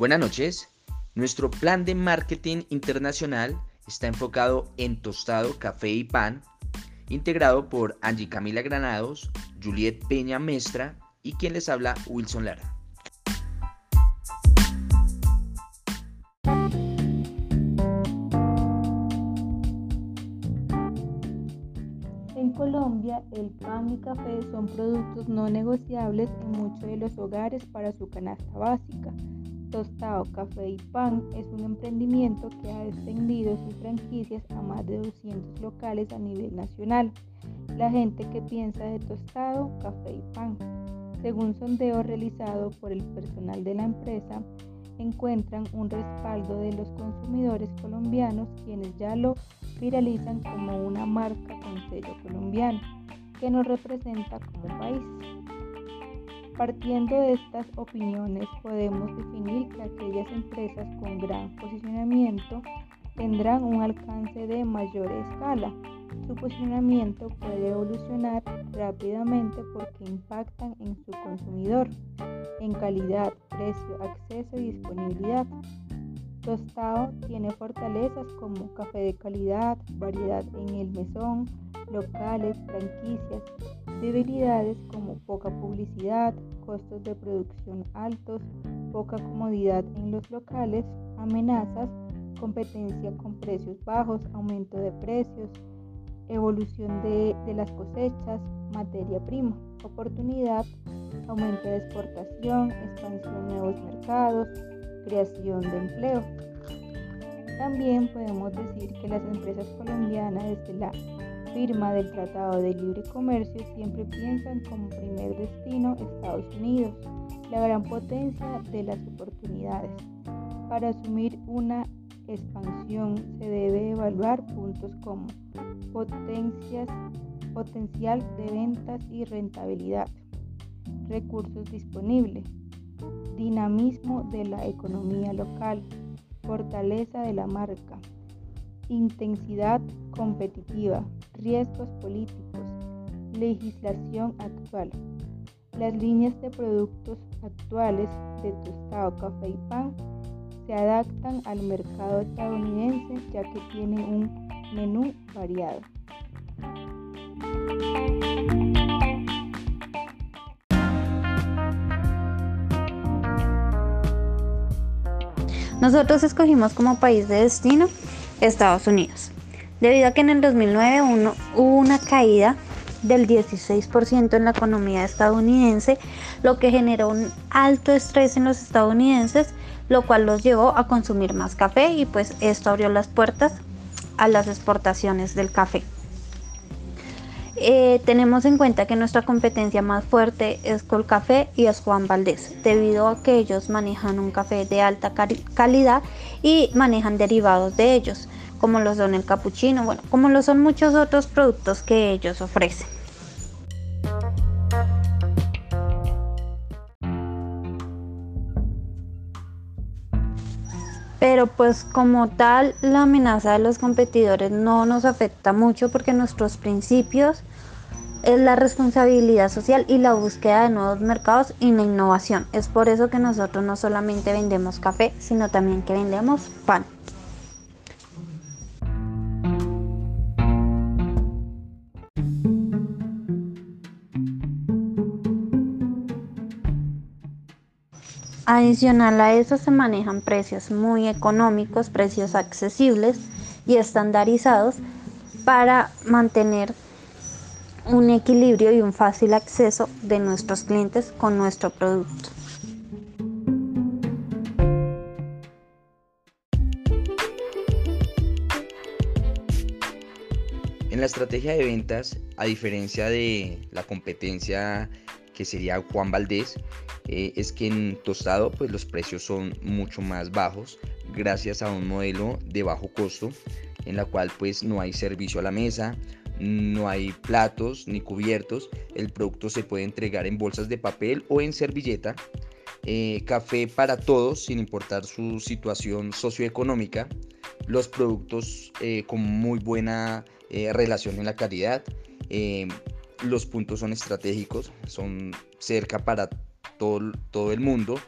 Buenas noches. Nuestro plan de marketing internacional está enfocado en tostado, café y pan, integrado por Angie Camila Granados, Juliet Peña Mestra y quien les habla Wilson Lara. En Colombia, el pan y café son productos no negociables en muchos de los hogares para su canasta básica. Tostado Café y Pan es un emprendimiento que ha extendido sus franquicias a más de 200 locales a nivel nacional. La gente que piensa de tostado, café y pan. Según sondeo realizado por el personal de la empresa, encuentran un respaldo de los consumidores colombianos quienes ya lo viralizan como una marca con sello colombiano que nos representa como país. Partiendo de estas opiniones, podemos definir que aquellas empresas con gran posicionamiento tendrán un alcance de mayor escala. Su posicionamiento puede evolucionar rápidamente porque impactan en su consumidor, en calidad, precio, acceso y disponibilidad. Tostado tiene fortalezas como café de calidad, variedad en el mesón, locales, franquicias, debilidades como poca publicidad, costos de producción altos, poca comodidad en los locales, amenazas, competencia con precios bajos, aumento de precios, evolución de, las cosechas, materia prima, oportunidad, aumento de exportación, expansión de nuevos mercados, creación de empleo. También podemos decir que las empresas colombianas desde la firma del Tratado de Libre Comercio siempre piensan como primer destino Estados Unidos, la gran potencia de las oportunidades. Para asumir una expansión se debe evaluar puntos como potencias, potencial de ventas y rentabilidad, recursos disponibles, dinamismo de la economía local, fortaleza de la marca, intensidad competitiva, riesgos políticos, legislación actual. Las líneas de productos actuales de tostado, café y pan se adaptan al mercado estadounidense ya que tiene un menú variado. Nosotros escogimos como país de destino Estados Unidos, debido a que en el 2009 hubo una caída del 16% en la economía estadounidense, lo que generó un alto estrés en los estadounidenses, lo cual los llevó a consumir más café y pues esto abrió las puertas a las exportaciones del café. Eh, tenemos en cuenta que nuestra competencia más fuerte es Colcafé y es Juan Valdés, debido a que ellos manejan un café de alta calidad y manejan derivados de ellos, como lo son el capuchino, bueno, como lo son muchos otros productos que ellos ofrecen. pero pues como tal la amenaza de los competidores no nos afecta mucho porque nuestros principios es la responsabilidad social y la búsqueda de nuevos mercados y la innovación. Es por eso que nosotros no solamente vendemos café, sino también que vendemos pan. Adicional a eso se manejan precios muy económicos, precios accesibles y estandarizados para mantener un equilibrio y un fácil acceso de nuestros clientes con nuestro producto. En la estrategia de ventas, a diferencia de la competencia que sería Juan Valdés, eh, es que en tostado pues los precios son mucho más bajos gracias a un modelo de bajo costo en la cual pues no hay servicio a la mesa, no hay platos ni cubiertos, el producto se puede entregar en bolsas de papel o en servilleta. Eh, café para todos, sin importar su situación socioeconómica. Los productos eh, con muy buena eh, relación en la calidad. los puntos son estratégicos, son cerca para todo, todo el mundo.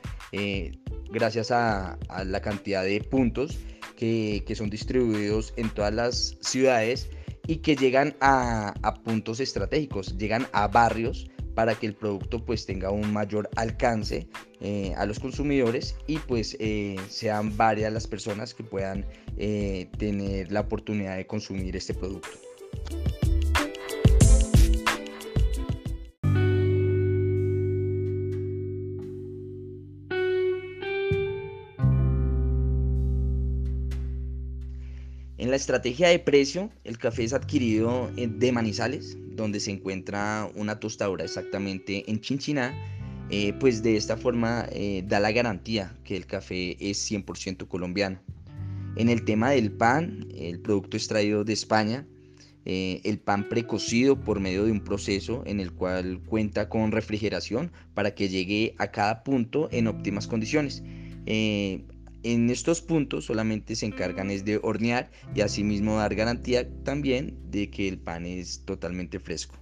gracias a, la cantidad de puntos que, son distribuidos en todas las ciudades y que llegan a, puntos estratégicos, llegan a barrios para que el producto pues tenga un mayor alcance eh, a los consumidores y pues eh, sean varias las personas que puedan eh, tener la oportunidad de consumir este producto. En la estrategia de precio, el café es adquirido de Manizales, donde se encuentra una tostadora exactamente en Chinchiná, eh, pues de esta forma eh, da la garantía que el café es 100% colombiano. En el tema del pan, el producto extraído de España, eh, el pan precocido por medio de un proceso en el cual cuenta con refrigeración para que llegue a cada punto en óptimas condiciones. En estos puntos solamente se encargan es de hornear y asimismo dar garantía también de que el pan es totalmente fresco.